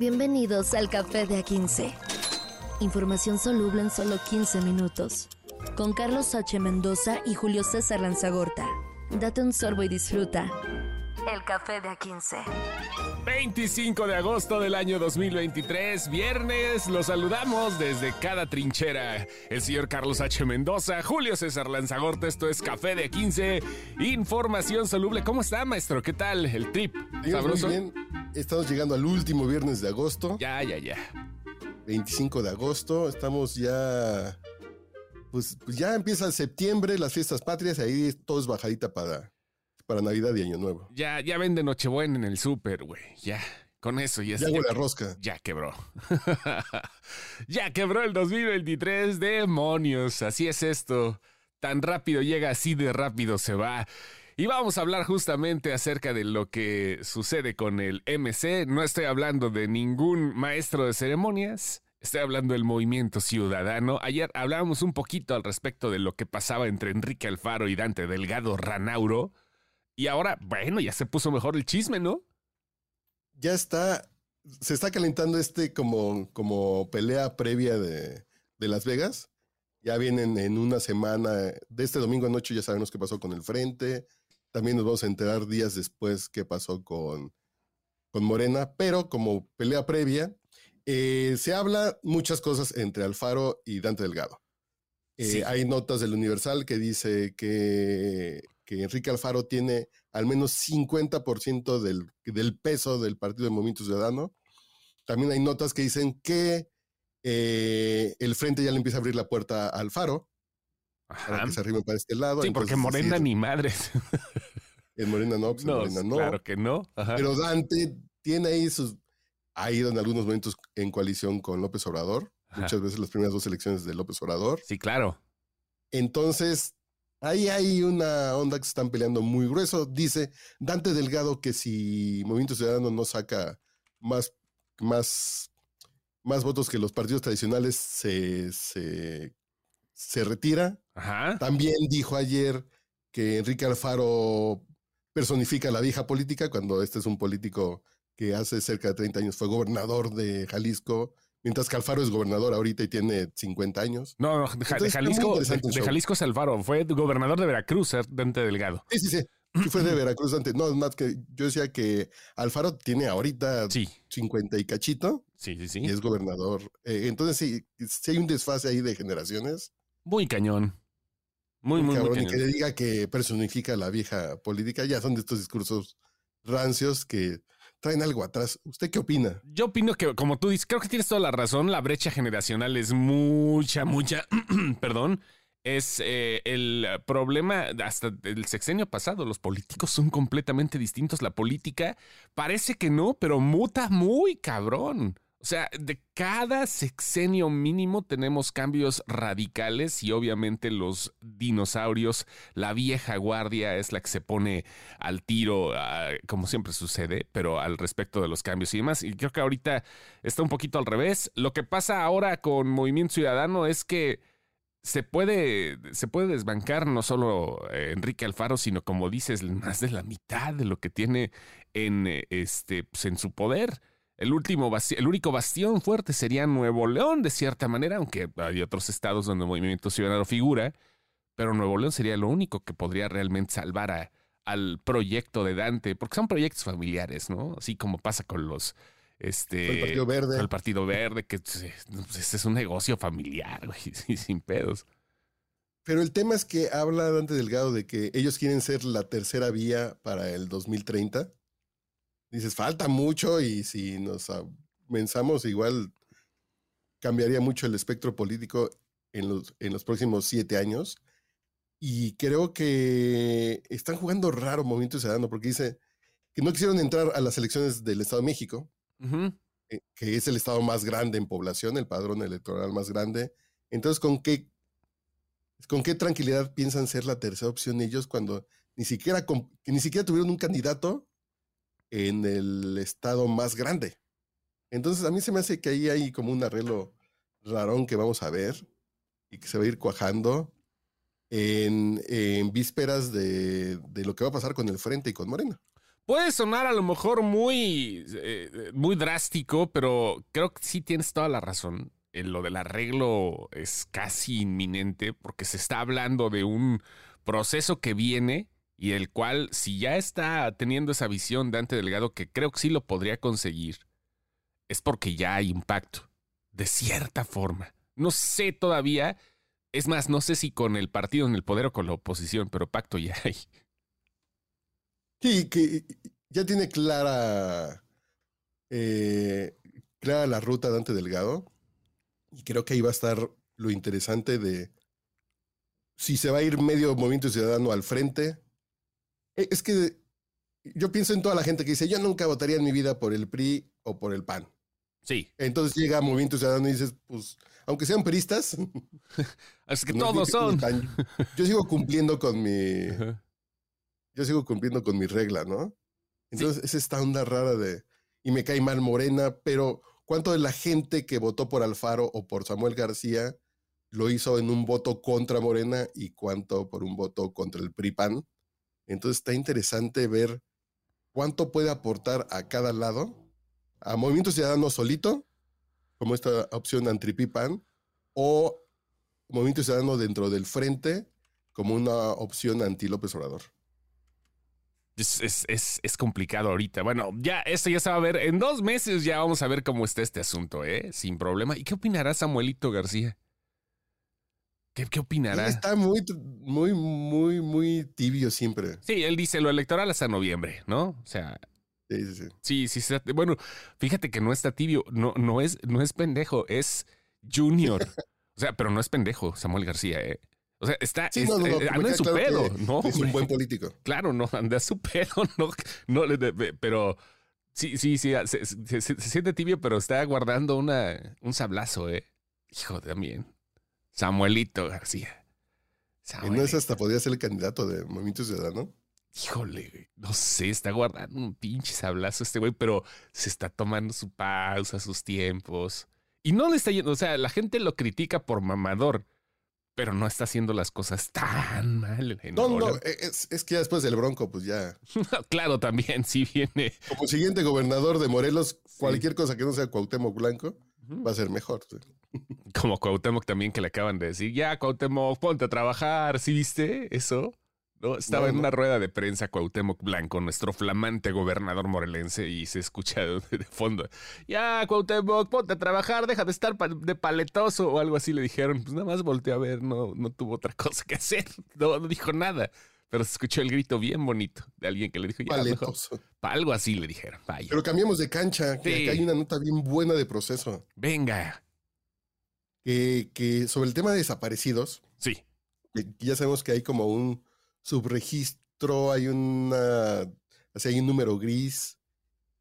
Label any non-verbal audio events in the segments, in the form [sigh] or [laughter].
Bienvenidos al Café de A15. Información soluble en solo 15 minutos. Con Carlos H. Mendoza y Julio César Lanzagorta. Date un sorbo y disfruta. El Café de A15. 25 de agosto del año 2023, viernes, los saludamos desde cada trinchera. El señor Carlos H. Mendoza, Julio César Lanzagorta, esto es Café de 15, información soluble. ¿Cómo está, maestro? ¿Qué tal el trip? ¿Sabroso? Muy bien. Estamos llegando al último viernes de agosto. Ya, ya, ya. 25 de agosto, estamos ya... Pues, pues ya empieza septiembre, las fiestas patrias, ahí todo es bajadita para para Navidad y Año Nuevo. Ya, ya vende Nochebuena en el súper, güey. Ya. Con eso ya Ya huele rosca. Ya quebró. [laughs] ya quebró el 2023. Demonios. Así es esto. Tan rápido llega, así de rápido se va. Y vamos a hablar justamente acerca de lo que sucede con el MC. No estoy hablando de ningún maestro de ceremonias. Estoy hablando del movimiento ciudadano. Ayer hablábamos un poquito al respecto de lo que pasaba entre Enrique Alfaro y Dante Delgado Ranauro. Y ahora, bueno, ya se puso mejor el chisme, ¿no? Ya está, se está calentando este como, como pelea previa de, Las Vegas. Ya vienen en una semana, de este domingo anoche ya sabemos qué pasó con el Frente. También nos vamos a enterar días después qué pasó con, con Morena, pero como pelea previa, eh, se habla muchas cosas entre Alfaro y Dante Delgado. Eh, hay notas del Universal que dice que que Enrique Alfaro tiene al menos 50% del, del peso del Partido de Movimiento Ciudadano. También hay notas que dicen que eh, el frente ya le empieza a abrir la puerta a Alfaro para que se arrime para este lado. Sí, porque Morena ni madres. [laughs] En Morena no, pues Morena no. Claro que no. Pero Dante tiene ahí sus. Ha ido en algunos momentos en coalición con López Obrador. Muchas veces las primeras dos elecciones de López Obrador. Sí, claro. Entonces, Ahí hay una onda que se están peleando muy grueso. Dice Dante Delgado que si Movimiento Ciudadano no saca más, más, más votos que los partidos tradicionales, se, se, retira. También dijo ayer que Enrique Alfaro personifica la vieja política, cuando este es un político que hace cerca de 30 años fue gobernador de Jalisco Mientras que Alfaro es gobernador ahorita y tiene 50 años. No, no de, Jalisco, de, Jalisco es Alfaro. Fue gobernador de Veracruz, eh, Dante Delgado. Sí, sí, sí. fue de Veracruz antes. No, más que yo decía que Alfaro tiene ahorita 50 y cachito. Sí, sí, sí. Y es gobernador. Eh, entonces, sí, sí hay un desfase ahí de generaciones. Muy cañón. Muy, muy, muy cañón. Y que le diga que personifica la vieja política, ya son de estos discursos rancios que traen algo atrás. ¿Usted qué opina? Yo opino que, como tú dices, creo que tienes toda la razón. La brecha generacional es mucha, mucha, [clears throat] perdón. Es eh, el problema hasta el sexenio pasado. Los políticos son completamente distintos. La política parece que no, pero muta muy cabrón. O sea, de cada sexenio mínimo tenemos cambios radicales y obviamente los dinosaurios, la vieja guardia es la que se pone al tiro, ah, como siempre sucede, pero al respecto de los cambios y demás. Y creo que ahorita está un poquito al revés. Lo que pasa ahora con Movimiento Ciudadano es que se puede, se puede desbancar no solo eh, Enrique Alfaro, sino como dices, más de la mitad de lo que tiene en, eh, este, pues, en su poder. El, último el único bastión fuerte sería Nuevo León, de cierta manera, aunque hay otros estados donde el movimiento ciudadano figura, pero Nuevo León sería lo único que podría realmente salvar al proyecto de Dante, porque son proyectos familiares, ¿no? Así como pasa con los... Este, el Partido Verde. El Partido Verde, que pues, es un negocio familiar, güey, [laughs] sin pedos. Pero el tema es que habla Dante Delgado de que ellos quieren ser la tercera vía para el 2030 dices, falta mucho y si nos pensamos igual cambiaría mucho el espectro político en los, en los próximos siete años. Y creo que están jugando raro Movimiento Ciudadano porque dice que no quisieron entrar a las elecciones del Estado de México, eh, que es el estado más grande en población, el padrón electoral más grande. Entonces, ¿con qué, con qué tranquilidad piensan ser la tercera opción ellos cuando ni siquiera, ni siquiera tuvieron un candidato en el estado más grande. Entonces a mí se me hace que ahí hay como un arreglo rarón que vamos a ver y que se va a ir cuajando en, vísperas de, lo que va a pasar con el Frente y con Morena. puede sonar a lo mejor muy, eh, muy drástico, pero creo que sí tienes toda la razón. En lo del arreglo es casi inminente porque se está hablando de un proceso que viene y el cual, si ya está teniendo esa visión Dante Delgado, que creo que sí lo podría conseguir, es porque ya hay impacto, de cierta forma. No sé todavía, es más, no sé si con el partido en el poder o con la oposición, pero pacto ya hay. Sí, que ya tiene clara, eh, clara la ruta Dante Delgado. Y creo que ahí va a estar lo interesante de si se va a ir medio movimiento ciudadano al frente. E, es que yo pienso en toda la gente que dice, yo nunca votaría en mi vida por el PRI o por el PAN. Sí. Entonces llega Movimiento Ciudadano y dices, pues, aunque sean peristas. [laughs] es que todos son. [laughs] yo sigo cumpliendo con mi. Yo sigo cumpliendo con mi regla, ¿no? Entonces, es esta onda rara de. Y me cae mal Morena, pero ¿cuánto de la gente que votó por Alfaro o por Samuel García lo hizo en un voto contra Morena y cuánto por un voto contra el PRIPAN? Entonces está interesante ver cuánto puede aportar a cada lado a Movimiento Ciudadano solito, como esta opción antripipan, o Movimiento Ciudadano dentro del frente, como una opción anti López Obrador. Es, es, complicado ahorita. Bueno, ya esto ya se va a ver. En dos meses ya vamos a ver cómo está este asunto, ¿eh? Sin problema. ¿Y qué opinará Samuelito García? ¿Qué, qué opinará? está muy, muy, muy, muy tibio siempre. Sí, él dice lo electoral hasta noviembre, ¿no? O sea, Sí, sí, sí. Bueno, fíjate que no está tibio, no, no, es, no es pendejo, es junior. o sea, pero no es pendejo, Samuel García, ¿eh? O sea, está, eh, anda en su pedo, ¿no? Es un buen [laughs] político. Claro, no, anda en su [laughs] pedo, no, no pero sí, sí, sí, se, siente tibio, pero está guardando una, un sablazo, ¿eh? Hijo, también. Samuelito García. Samuelito. ¿Y no es hasta podría ser el candidato de Movimiento Ciudadano? híjole, no sé, está guardando un pinche sablazo este güey, pero se está tomando su pausa, sus tiempos. Y no le está yendo, o sea, la gente lo critica por mamador, pero no está haciendo las cosas tan mal. no, no, e, es, es, que ya después del Bronco, pues ya. [laughs] claro, también, si viene. Como siguiente gobernador de Morelos, cualquier cosa que no sea Cuauhtémoc Blanco va a ser mejor. [laughs] Como Cuauhtémoc también que le acaban de decir, ya Cuauhtémoc, ponte a trabajar, ¿sí viste eso? Estaba en una rueda de prensa Cuauhtémoc Blanco, nuestro flamante gobernador morelense, y se escucha [laughs] de, fondo, ya Cuauhtémoc, ponte a trabajar, deja de estar de paletoso o algo así le dijeron. Pues nada más volteé a ver, no, no tuvo otra [laughs] cosa que hacer, no, dijo nada. Pero se escuchó el grito bien bonito de alguien que le dijo, ya, paletoso. algo así le dijeron, vaya. Pero cambiamos de cancha, que hay una nota bien buena de proceso. Venga. Que, que sobre el tema de desaparecidos. Sí. ya sabemos que hay como un subregistro, hay una, o hay un número gris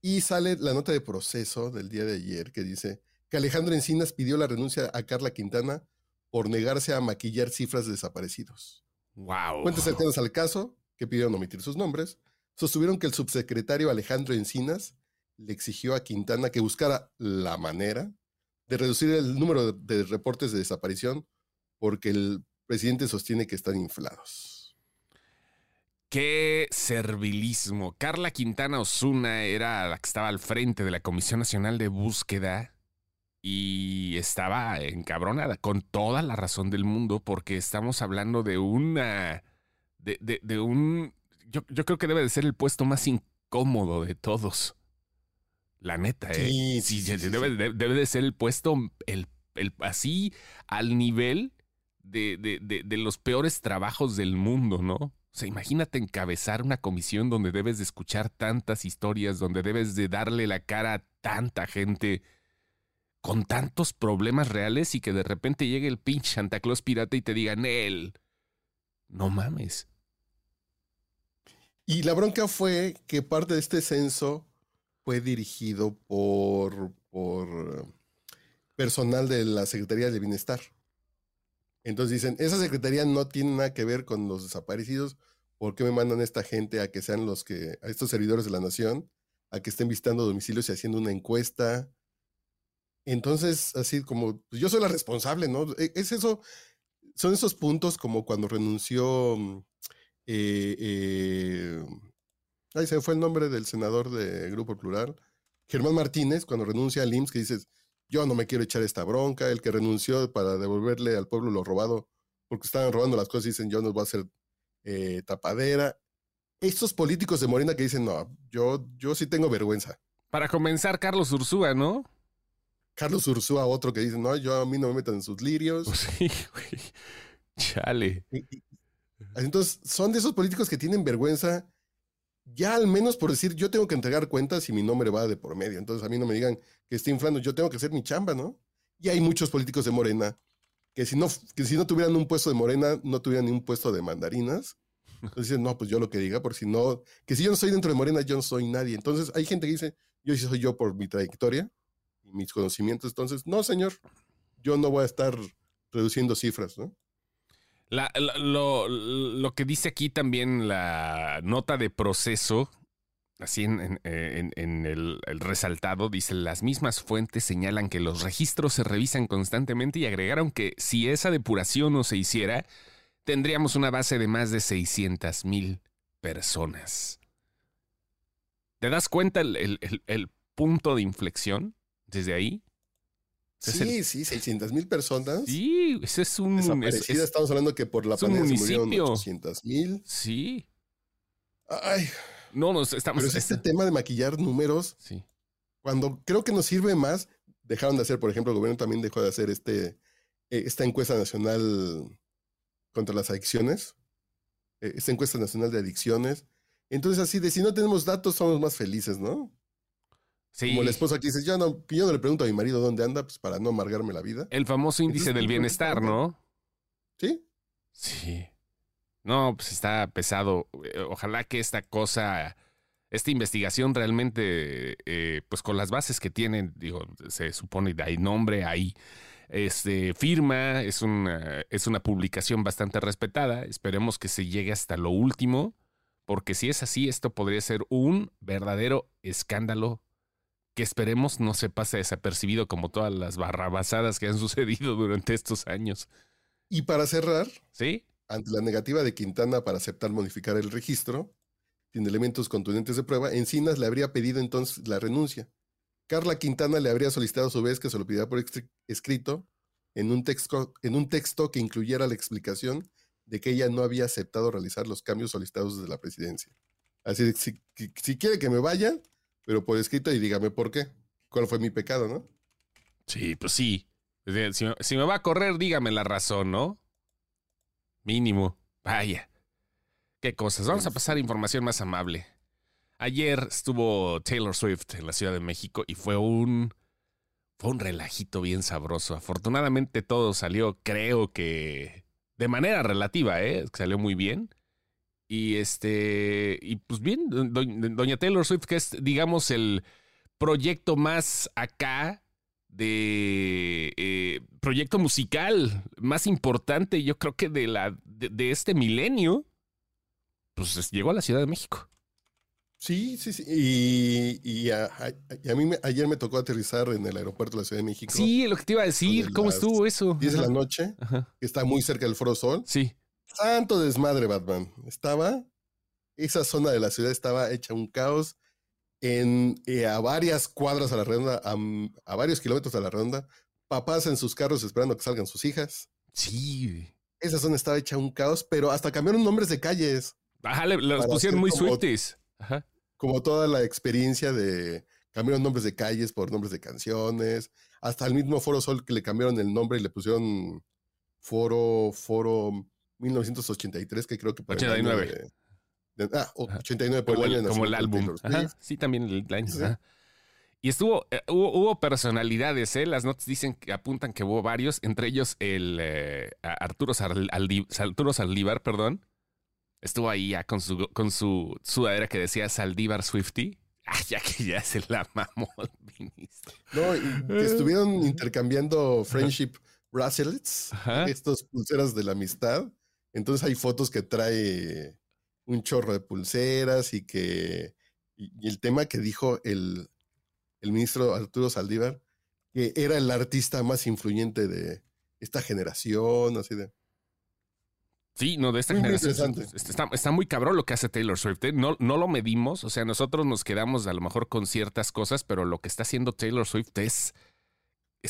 y sale la nota de proceso del día de ayer que dice que Alejandro Encinas pidió la renuncia a Carla Quintana por negarse a maquillar cifras de desaparecidos. Wow. Fuentes cercanas al caso, que pidieron omitir sus nombres, sostuvieron que el subsecretario Alejandro Encinas le exigió a Quintana que buscara la manera de reducir el número de reportes de desaparición porque el presidente sostiene que están inflados. Qué servilismo. Carla Quintana Osuna era la que estaba al frente de la Comisión Nacional de Búsqueda y estaba encabronada con toda la razón del mundo porque estamos hablando de una... de, un... Yo, creo que debe de ser el puesto más incómodo de todos. La neta, ¿eh? Sí, debe, de ser el puesto el, el, así al nivel de, de los peores trabajos del mundo, ¿no? O sea, imagínate encabezar una comisión donde debes de escuchar tantas historias, donde debes de darle la cara a tanta gente con tantos problemas reales y que de repente llegue el pinche Santa Claus pirata y te diga, él, no mames. Y la bronca fue que parte de este censo fue dirigido por, por personal de la Secretaría de Bienestar. Entonces dicen, esa secretaría no tiene nada que ver con los desaparecidos. ¿Por qué me mandan esta gente a que sean los que, a estos servidores de la nación, a que estén visitando domicilios y haciendo una encuesta? Entonces, así como, pues yo soy la responsable, ¿no? E, es eso, son esos puntos como cuando renunció mm, eh, eh, Ahí se fue el nombre del senador de Grupo Plural. Germán Martínez, cuando renuncia al IMSS, que dices, yo no me quiero echar esta bronca, el que renunció para devolverle al pueblo lo robado, porque estaban robando las cosas, dicen, yo no voy a hacer eh, tapadera. Estos políticos de Morena que dicen, no, yo, yo sí tengo vergüenza. Para comenzar, Carlos Ursúa, ¿no? Carlos Ursúa, otro que dice, no, yo a mí no me metan en sus lirios. Sí, güey. [laughs] Chale. Entonces, son de esos políticos que tienen vergüenza, ya al menos por decir, yo tengo que entregar cuentas y mi nombre va de por medio. Entonces, a mí no me digan que estoy inflando, yo tengo que hacer mi chamba, ¿no? Y hay muchos políticos de Morena que si no, que si no tuvieran un puesto de Morena, no tuvieran ni un puesto de mandarinas. Entonces dicen, no, pues yo lo que diga, por si no, que si yo no estoy dentro de Morena, yo no soy nadie. Entonces, hay gente que dice, yo sí soy yo por mi trayectoria y mis conocimientos. Entonces, no, señor, yo no voy a estar reduciendo cifras, ¿no? Lo, que dice aquí también la nota de proceso, así en, el, resaltado, dice, las mismas fuentes señalan que los registros se revisan constantemente y agregaron que si esa depuración no se hiciera, tendríamos una base de más de 600 mil personas. ¿Te das cuenta el punto de inflexión desde ahí? Sí, sí, 600 mil personas. Sí, ese es un... es- Desaparecidas, es- estamos hablando que por la pandemia se murieron municipio. 800 mil. sí. Ay, No, nos estamos... pero es este tema de maquillar números, Sí. cuando creo que nos sirve más, dejaron de hacer, por ejemplo, el gobierno también dejó de hacer este, eh, esta encuesta nacional contra las adicciones, eh, esta encuesta nacional de adicciones. Entonces, así de si no tenemos datos, somos más felices, ¿no? Sí. Como la esposa que dice, yo no, yo no le pregunto a mi marido dónde anda, pues para no amargarme la vida. El famoso índice Entonces, del ¿por qué bienestar, ¿no? ¿Sí? Sí. No, pues está pesado. Eh, Ojalá que esta cosa, esta investigación realmente, eh, pues con las bases que tienen, digo, se supone que hay nombre, hay este, firma, es una, es una publicación bastante respetada. Esperemos que se llegue hasta lo último, porque si es así, esto podría ser un verdadero escándalo que esperemos no se pase desapercibido como todas las barrabasadas que han [laughs] sucedido durante estos años. Y para cerrar, ¿Sí? ante la negativa de Quintana para aceptar modificar el registro, sin elementos contundentes de prueba, Encinas le habría pedido entonces la renuncia. Carla Quintana le habría solicitado a su vez que se lo pidiera por escri- escrito en un, texto, en un texto que incluyera la explicación de que ella no había aceptado realizar los cambios solicitados desde la presidencia. Así si, que- si quiere que me vaya, pero por escrito y dígame por qué. ¿Cuál fue mi pecado, no? Sí, pues sí. Si me, si me va a correr, dígame la razón, ¿no? Mínimo. Vaya. Qué cosas. Vamos a pasar a información más amable. Ayer estuvo Taylor Swift en la Ciudad de México y fue un. Fue un relajito bien sabroso. Afortunadamente todo salió, creo que. De manera relativa, ¿eh? Salió muy bien. Y este. Y pues bien, do- doña Taylor Swift, que es, digamos, el proyecto más acá de eh, proyecto musical más importante, yo creo que de la de, de este milenio, pues es- llegó a la Ciudad de México. Sí, sí, sí. Y, y a, a- y a mí me- ayer me tocó aterrizar en el aeropuerto de la Ciudad de México. Sí, lo que te iba a decir, de ¿cómo estuvo eso? 10 de la noche, ajá. que está muy cerca del Foro Sol. Sí. Santo desmadre, Batman. Estaba, esa zona de la ciudad estaba hecha un caos. En, eh, a varias cuadras a la redonda, a, varios kilómetros a la redonda, papás en sus carros esperando que salgan sus hijas. Sí. Esa zona estaba hecha un caos, pero hasta cambiaron nombres de calles, Ajá, los pusieron muy como-. Ajá. como toda la experiencia de cambiaron nombres de calles por nombres de canciones, hasta el mismo Foro Sol que le cambiaron el nombre y le pusieron Foro, Foro 1983, que creo que por el año 89. de- de- ah, o- Ajá. 89 por Como el, año como el álbum. Ajá. Sí, también el año. Sí. Y estuvo, eh, hubo, hubo personalidades, ¿eh? Las notas dicen que apuntan que hubo varios, entre ellos el eh, Arturo, Saldívar, perdón. Estuvo ahí ya con su, con su sudadera que decía Saldívar Swifty. Ah, ya que ya se la mamó el ministro. No, y que estuvieron intercambiando friendship bracelets, Ajá. estos pulseras de la amistad. Entonces hay fotos que trae un chorro de pulseras y que y, y el tema que dijo el, el ministro Arturo Saldívar, que era el artista más influyente de esta generación, así de. Sí, no, de esta generación. Está, está, muy cabrón lo que hace Taylor Swift. ¿eh? No, no lo medimos, o sea, nosotros nos quedamos a lo mejor con ciertas cosas, pero lo que está haciendo Taylor Swift es...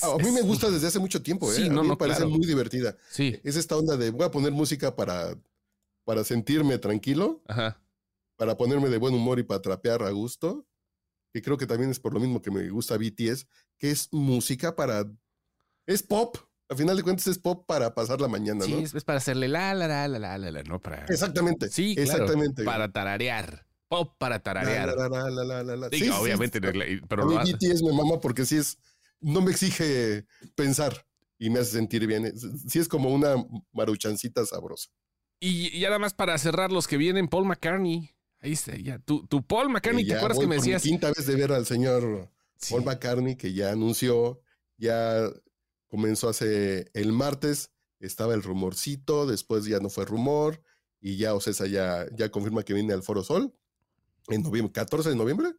a mí me gusta desde hace mucho tiempo, ¿eh? Sí, no, a mí me parece muy divertida. Sí. Es esta onda de voy a poner música para, para sentirme tranquilo, Ajá. para ponerme de buen humor y para trapear a gusto, que creo que también es por lo mismo que me gusta BTS, que es música para... Es pop, a final de cuentas es pop para pasar la mañana, ¿no? Sí, es, para hacerle la, la, la, la, la, la, la, ¿no? Para... Exactamente. Sí, exactamente. para tararear. Pop para tararear. La, la, la. Sí, obviamente, pero a mí BTS me mama porque sí es, no me exige pensar y me hace sentir bien. Sí es como una maruchancita sabrosa. Y, y nada más para cerrar los que vienen, Paul McCartney. Ahí está, ya. Tu, tu Paul McCartney, ¿te acuerdas que me decías? Quinta vez de ver al señor Paul McCartney, que ya anunció, ya comenzó hace el martes, estaba el rumorcito, después ya no fue rumor y ya Ocesa ya, ya confirma que viene al Foro Sol en noviembre, 14 de noviembre.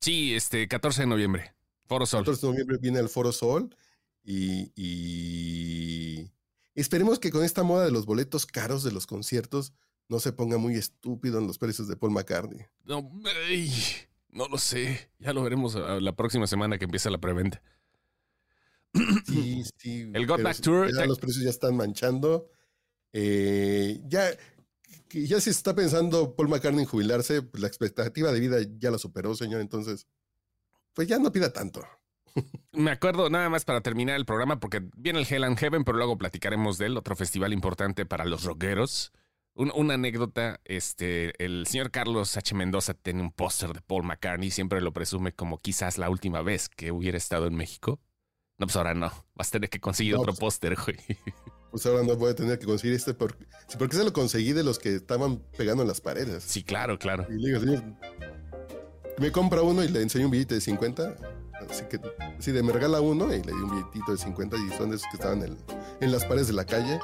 Sí, este 14 de noviembre, Foro Sol. 14 de noviembre viene al Foro Sol y, y esperemos que con esta moda de los boletos caros de los conciertos no se ponga muy estúpido en los precios de Paul McCartney. No, no lo sé, ya lo veremos la próxima semana que empieza la preventa. Sí, [clears throat] sí. El Got Back Tour. Ya los precios ya están manchando. Eh, ya, ya si está pensando Paul McCartney en jubilarse, pues la expectativa de vida ya la superó, señor. Entonces, pues ya no pida tanto. Me acuerdo nada más para terminar el programa, porque viene el Hell and Heaven, pero luego platicaremos de él, otro festival importante para los rockeros. una anécdota, este, el señor Carlos H. Mendoza tiene un póster de Paul McCartney, siempre lo presume como quizás la última vez que hubiera estado en México. No, pues ahora no. Vas a tener que conseguir otro pues, póster, güey. Pues ahora no voy a tener que conseguir este. Porque, se lo conseguí de los que estaban pegando en las paredes. Sí, claro, claro. Y le digo, me compra uno y le enseño un billete de 50. Así que, sí, de me regala uno y le di un billetito de 50 y son de esos que estaban en, en las paredes de la calle.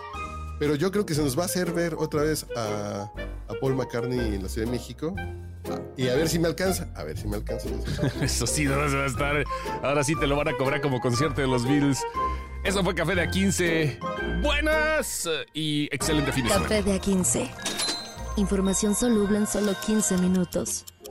Pero yo creo que se nos va a hacer ver otra vez a, a Paul McCartney en la Ciudad de México. Y a ver si me alcanza. A ver si me alcanza. [laughs] Eso sí, no se va a estar. Ahora sí te lo van a cobrar como concierto de los Beatles. Eso fue Café de A15. Buenas y excelente fin de semana. Café de A15. Información soluble en solo 15 minutos.